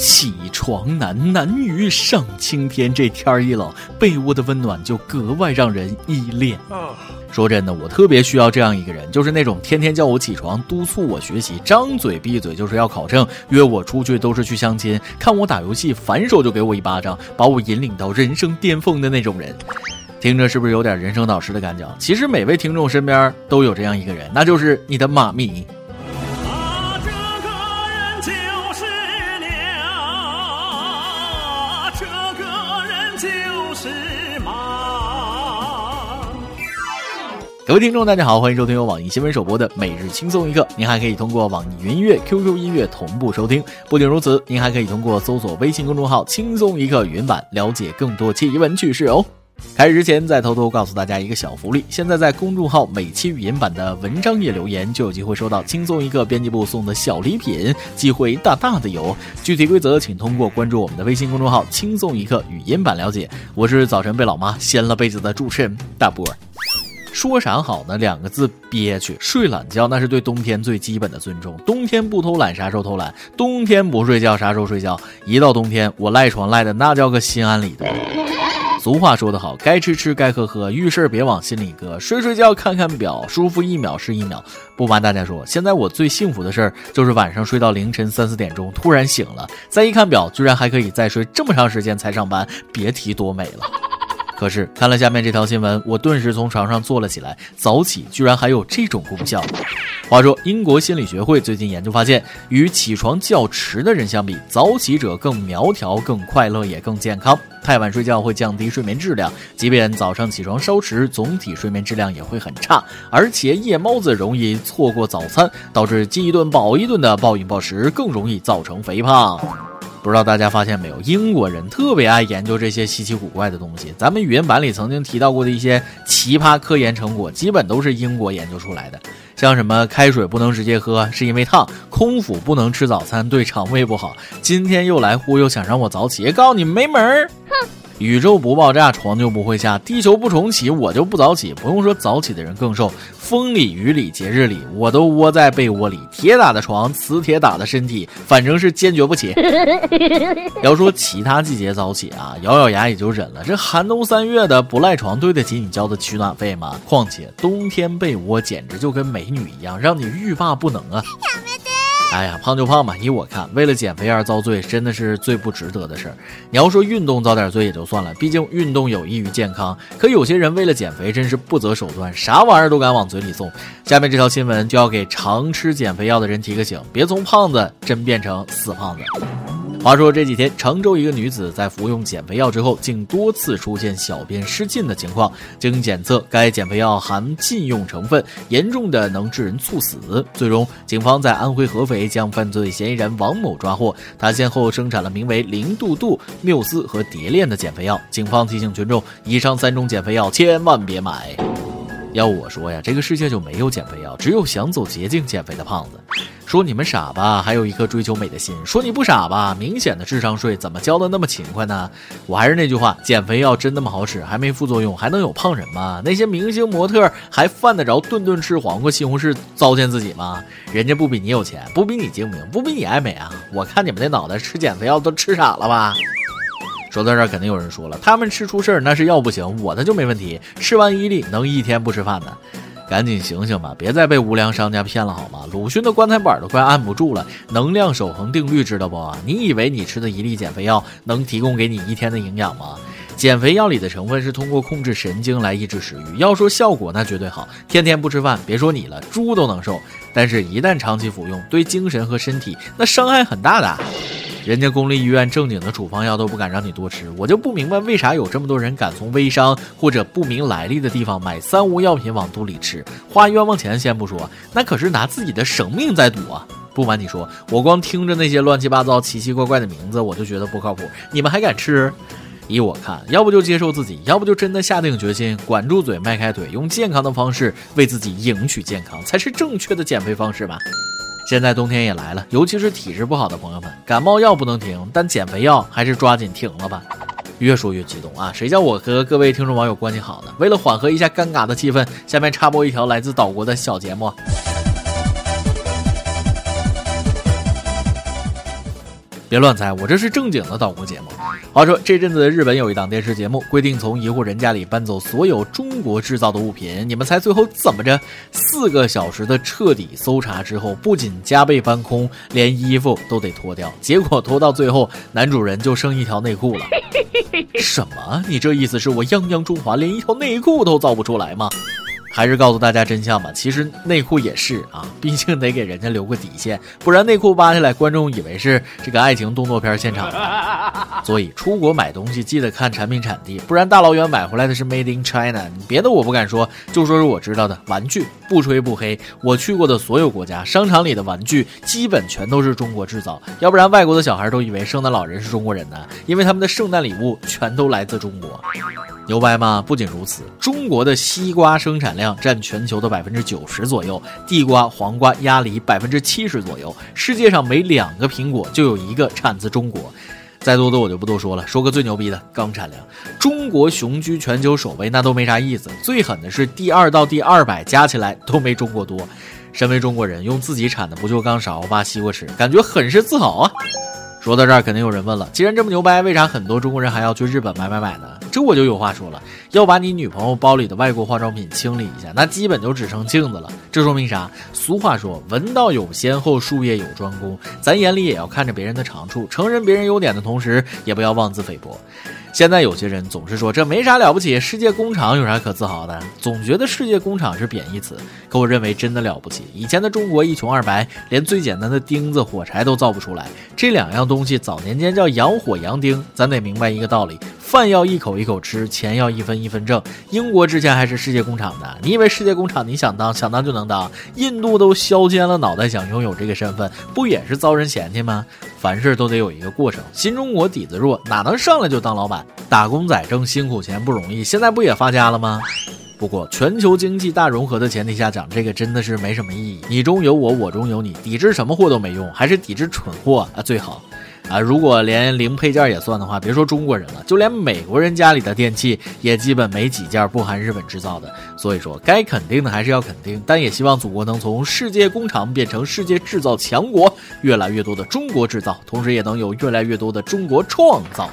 起床难，难于上青天。这天儿一冷，被窝的温暖就格外让人依恋。说真的，我特别需要这样一个人，就是那种天天叫我起床、督促我学习、张嘴闭嘴就是要考证、约我出去都是去相亲、看我打游戏反手就给我一巴掌，把我引领到人生巅峰的那种人。听着是不是有点人生导师的感觉？其实每位听众身边都有这样一个人，那就是你的妈咪。各位听众，大家好，欢迎收听由网易新闻首播的《每日轻松一刻》。您还可以通过网易云音乐、QQ 音乐同步收听。不仅如此，您还可以通过搜索微信公众号“轻松一刻”语音版了解更多奇闻趣事哦。开始之前，再偷偷告诉大家一个小福利：现在在公众号每期语音版的文章页留言，就有机会收到轻松一刻编辑部送的小礼品，机会大大的有。具体规则请通过关注我们的微信公众号“轻松一刻”语音版了解。我是早晨被老妈掀了被子的主持人大波。说啥好呢？两个字憋屈。睡懒觉那是对冬天最基本的尊重。冬天不偷懒，啥时候偷懒？冬天不睡觉，啥时候睡觉？一到冬天，我赖床赖的那叫个心安理得。俗话说得好，该吃吃，该喝喝，遇事别往心里搁，睡睡觉，看看表，舒服一秒是一秒。不瞒大家说，现在我最幸福的事儿就是晚上睡到凌晨三四点钟，突然醒了，再一看表，居然还可以再睡这么长时间才上班，别提多美了。可是看了下面这条新闻，我顿时从床上坐了起来。早起居然还有这种功效。话说，英国心理学会最近研究发现，与起床较迟的人相比，早起者更苗条、更快乐，也更健康。太晚睡觉会降低睡眠质量，即便早上起床稍迟，总体睡眠质量也会很差。而且夜猫子容易错过早餐，导致饥一顿饱一顿的暴饮暴食，更容易造成肥胖。不知道大家发现没有，英国人特别爱研究这些稀奇古怪的东西。咱们语音版里曾经提到过的一些奇葩科研成果，基本都是英国研究出来的。像什么开水不能直接喝，是因为烫；空腹不能吃早餐，对肠胃不好。今天又来忽悠，想让我早起，告诉你没门儿！哼。宇宙不爆炸，床就不会下；地球不重启，我就不早起。不用说，早起的人更瘦。风里雨里节日里，我都窝在被窝里。铁打的床，磁铁打的身体，反正是坚决不起。要说其他季节早起啊，咬咬牙也就忍了。这寒冬三月的，不赖床对得起你交的取暖费吗？况且冬天被窝简直就跟美女一样，让你欲罢不能啊！哎呀，胖就胖吧，依我看，为了减肥而遭罪，真的是最不值得的事儿。你要说运动遭点罪也就算了，毕竟运动有益于健康。可有些人为了减肥，真是不择手段，啥玩意儿都敢往嘴里送。下面这条新闻就要给常吃减肥药的人提个醒，别从胖子真变成死胖子。话说这几天，常州一个女子在服用减肥药之后，竟多次出现小便失禁的情况。经检测，该减肥药含禁用成分，严重的能致人猝死。最终，警方在安徽合肥将犯罪嫌疑人王某抓获。他先后生产了名为零度度、缪斯和蝶恋的减肥药。警方提醒群众，以上三种减肥药千万别买。要我说呀，这个世界就没有减肥药，只有想走捷径减肥的胖子。说你们傻吧，还有一颗追求美的心；说你不傻吧，明显的智商税，怎么交的那么勤快呢？我还是那句话，减肥药真那么好使，还没副作用，还能有胖人吗？那些明星模特还犯得着顿顿吃黄瓜西红柿糟践自己吗？人家不比你有钱，不比你精明，不比你爱美啊！我看你们那脑袋吃减肥药都吃傻了吧？说到这儿，肯定有人说了，他们吃出事儿那是药不行，我的就没问题，吃完一粒能一天不吃饭呢。赶紧醒醒吧，别再被无良商家骗了好吗？鲁迅的棺材板都快按不住了。能量守恒定律知道不？你以为你吃的一粒减肥药能提供给你一天的营养吗？减肥药里的成分是通过控制神经来抑制食欲。要说效果，那绝对好。天天不吃饭，别说你了，猪都能瘦。但是，一旦长期服用，对精神和身体那伤害很大的。人家公立医院正经的处方药都不敢让你多吃，我就不明白为啥有这么多人敢从微商或者不明来历的地方买三无药品往肚里吃，花冤枉钱先不说，那可是拿自己的生命在赌啊！不瞒你说，我光听着那些乱七八糟、奇奇怪怪的名字，我就觉得不靠谱。你们还敢吃？依我看，要不就接受自己，要不就真的下定决心，管住嘴，迈开腿，用健康的方式为自己赢取健康，才是正确的减肥方式吧。现在冬天也来了，尤其是体质不好的朋友们，感冒药不能停，但减肥药还是抓紧停了吧。越说越激动啊！谁叫我和各位听众网友关系好呢？为了缓和一下尴尬的气氛，下面插播一条来自岛国的小节目。别乱猜，我这是正经的岛国节目。话说这阵子日本有一档电视节目，规定从一户人家里搬走所有中国制造的物品。你们猜最后怎么着？四个小时的彻底搜查之后，不仅家被搬空，连衣服都得脱掉。结果脱到最后，男主人就剩一条内裤了。什么？你这意思是我泱泱中华连一条内裤都造不出来吗？还是告诉大家真相吧，其实内裤也是啊，毕竟得给人家留个底线，不然内裤扒下来，观众以为是这个爱情动作片现场。所以出国买东西记得看产品产地，不然大老远买回来的是 Made in China，别的我不敢说，就说是我知道的玩具，不吹不黑，我去过的所有国家商场里的玩具基本全都是中国制造，要不然外国的小孩都以为圣诞老人是中国人呢，因为他们的圣诞礼物全都来自中国。牛掰吗？不仅如此，中国的西瓜生产量量占全球的百分之九十左右，地瓜、黄瓜、鸭梨百分之七十左右。世界上每两个苹果就有一个产自中国。再多的我就不多说了，说个最牛逼的钢产量，中国雄居全球首位，那都没啥意思。最狠的是第二到第二百加起来都没中国多。身为中国人，用自己产的不锈钢勺挖西瓜吃，感觉很是自豪啊。说到这儿，肯定有人问了：既然这么牛掰，为啥很多中国人还要去日本买买买呢？这我就有话说了，要把你女朋友包里的外国化妆品清理一下，那基本就只剩镜子了。这说明啥？俗话说，闻道有先后，术业有专攻。咱眼里也要看着别人的长处，承认别人优点的同时，也不要妄自菲薄。现在有些人总是说这没啥了不起，世界工厂有啥可自豪的？总觉得世界工厂是贬义词，可我认为真的了不起。以前的中国一穷二白，连最简单的钉子、火柴都造不出来，这两样东西早年间叫洋火洋钉。咱得明白一个道理。饭要一口一口吃，钱要一分一分挣。英国之前还是世界工厂的，你以为世界工厂你想当想当就能当？印度都削尖了脑袋想拥有这个身份，不也是遭人嫌弃吗？凡事都得有一个过程。新中国底子弱，哪能上来就当老板？打工仔挣辛苦钱不容易，现在不也发家了吗？不过全球经济大融合的前提下讲这个真的是没什么意义。你中有我，我中有你，抵制什么货都没用，还是抵制蠢货啊最好。啊，如果连零配件也算的话，别说中国人了，就连美国人家里的电器也基本没几件不含日本制造的。所以说，该肯定的还是要肯定，但也希望祖国能从世界工厂变成世界制造强国，越来越多的中国制造，同时也能有越来越多的中国创造。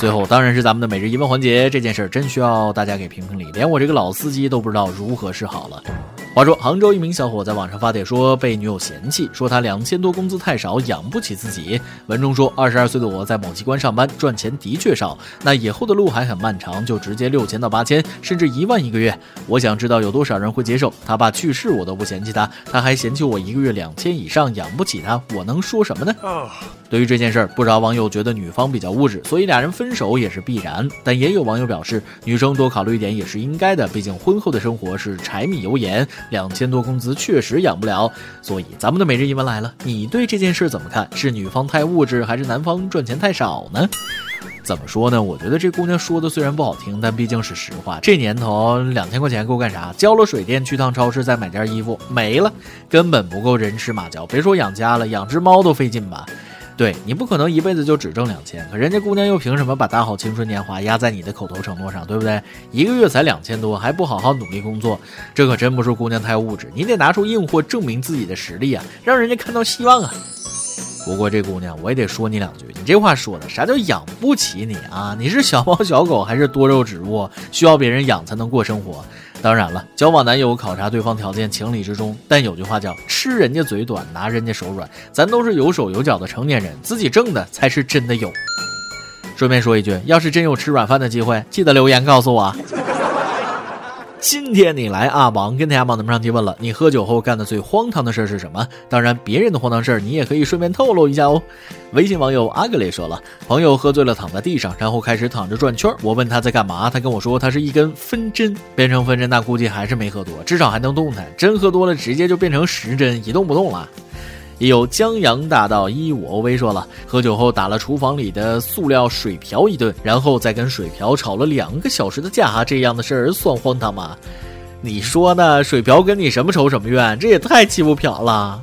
最后当然是咱们的每日一问环节，这件事儿真需要大家给评评理，连我这个老司机都不知道如何是好了。话说，杭州一名小伙在网上发帖说被女友嫌弃，说他两千多工资太少，养不起自己。文中说，二十二岁的我在某机关上班，赚钱的确少，那以后的路还很漫长，就直接六千到八千，甚至一万一个月。我想知道有多少人会接受？他爸去世我都不嫌弃他，他还嫌弃我一个月两千以上养不起他，我能说什么呢？对于这件事儿，不少网友觉得女方比较物质，所以俩人分分手也是必然。但也有网友表示，女生多考虑一点也是应该的，毕竟婚后的生活是柴米油盐。两千多工资确实养不了，所以咱们的每日一问来了，你对这件事怎么看？是女方太物质，还是男方赚钱太少呢？怎么说呢？我觉得这姑娘说的虽然不好听，但毕竟是实话。这年头两千块钱够干啥？交了水电，去趟超市再买件衣服没了，根本不够人吃马嚼。别说养家了，养只猫都费劲吧。对你不可能一辈子就只挣两千，可人家姑娘又凭什么把大好青春年华压在你的口头承诺上，对不对？一个月才两千多，还不好好努力工作，这可真不是姑娘太物质，你得拿出硬货证明自己的实力啊，让人家看到希望啊。不过这姑娘，我也得说你两句，你这话说的啥叫养不起你啊？你是小猫小狗还是多肉植物，需要别人养才能过生活？当然了，交往男友考察对方条件情理之中，但有句话叫吃人家嘴短，拿人家手软。咱都是有手有脚的成年人，自己挣的才是真的有。顺便说一句，要是真有吃软饭的机会，记得留言告诉我。今天你来啊王跟大家帮咱们上提问了，你喝酒后干的最荒唐的事是什么？当然，别人的荒唐事儿你也可以顺便透露一下哦。微信网友阿格雷说了，朋友喝醉了躺在地上，然后开始躺着转圈。我问他在干嘛，他跟我说他是一根分针，变成分针那估计还是没喝多，至少还能动弹。真喝多了直接就变成时针，一动不动了。也有江洋大盗一五 O V 说了，喝酒后打了厨房里的塑料水瓢一顿，然后再跟水瓢吵了两个小时的架，这样的事儿算荒唐吗？你说呢？水瓢跟你什么仇什么怨？这也太欺负瓢了！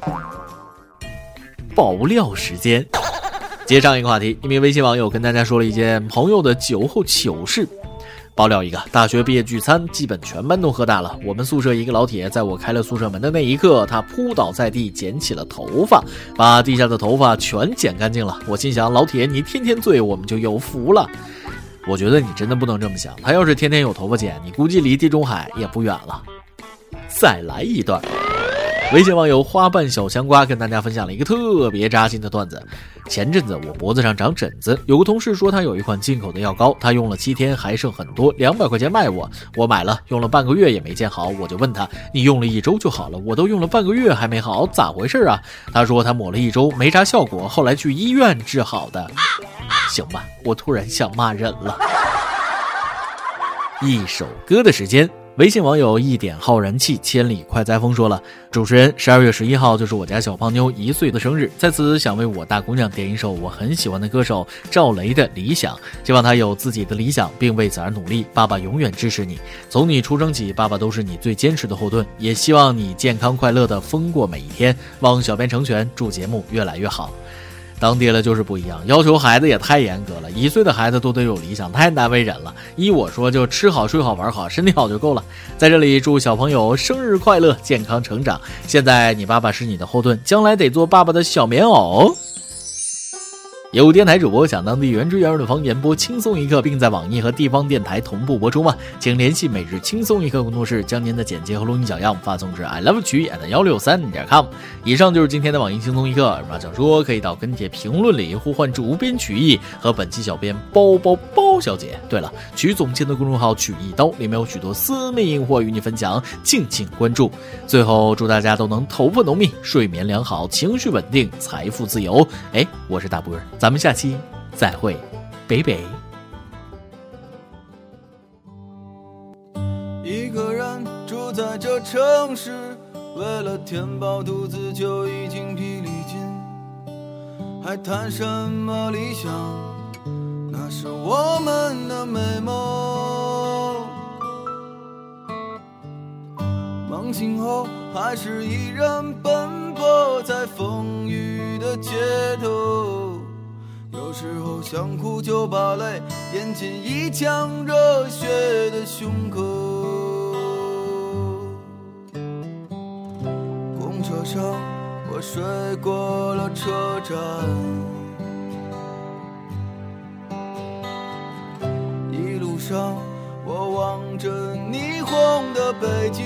爆料时间，接上一个话题，一名微信网友跟大家说了一件朋友的酒后糗事。爆料一个，大学毕业聚餐，基本全班都喝大了。我们宿舍一个老铁，在我开了宿舍门的那一刻，他扑倒在地，捡起了头发，把地下的头发全剪干净了。我心想，老铁，你天天醉，我们就有福了。我觉得你真的不能这么想，他要是天天有头发剪，你估计离地中海也不远了。再来一段。微信网友花瓣小香瓜跟大家分享了一个特别扎心的段子。前阵子我脖子上长疹子，有个同事说他有一款进口的药膏，他用了七天还剩很多，两百块钱卖我。我买了，用了半个月也没见好，我就问他，你用了一周就好了，我都用了半个月还没好，咋回事啊？他说他抹了一周没啥效果，后来去医院治好的。行吧，我突然想骂人了。一首歌的时间。微信网友一点浩然气，千里快哉风说了：“主持人，十二月十一号就是我家小胖妞一岁的生日，在此想为我大姑娘点一首我很喜欢的歌手赵雷的《理想》，希望她有自己的理想，并为此而努力。爸爸永远支持你，从你出生起，爸爸都是你最坚实的后盾。也希望你健康快乐的疯过每一天。望小编成全，祝节目越来越好。”当爹了就是不一样，要求孩子也太严格了。一岁的孩子都得有理想，太难为人了。依我说，就吃好、睡好、玩好，身体好就够了。在这里祝小朋友生日快乐，健康成长。现在你爸爸是你的后盾，将来得做爸爸的小棉袄。有电台主播想当地原汁原味的方言播轻松一刻，并在网易和地方电台同步播出吗？请联系每日轻松一刻工作室，将您的简介和录音小样发送至 i love 曲 at 幺六三点 com。以上就是今天的网易轻松一刻。有啥想说，可以到跟帖评论里呼唤主编曲艺和本期小编包包包小姐。对了，曲总监的公众号曲一刀里面有许多私密硬货与你分享，敬请关注。最后，祝大家都能头发浓密，睡眠良好，情绪稳定，财富自由。哎，我是大波儿。咱们下期再会，北北。一个人住在这城市，为了填饱肚子就已经疲力尽，还谈什么理想？那是我们的美梦。梦醒后，还是依然奔波在风雨的街头。有时候想哭就把泪咽进一腔热血的胸口。公车上我睡过了车站，一路上我望着霓虹的北京，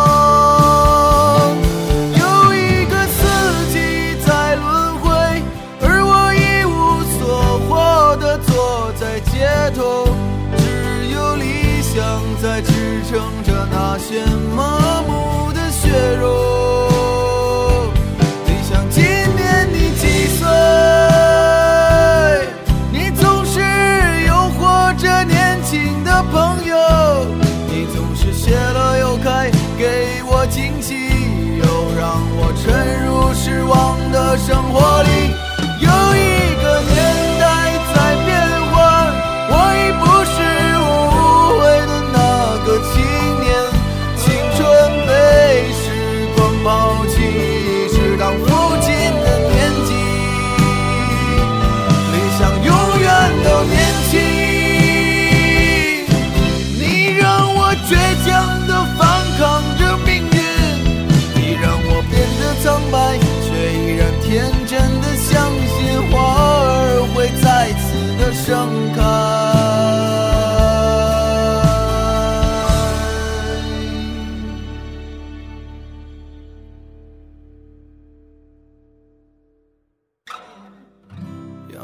在支撑着那些梦。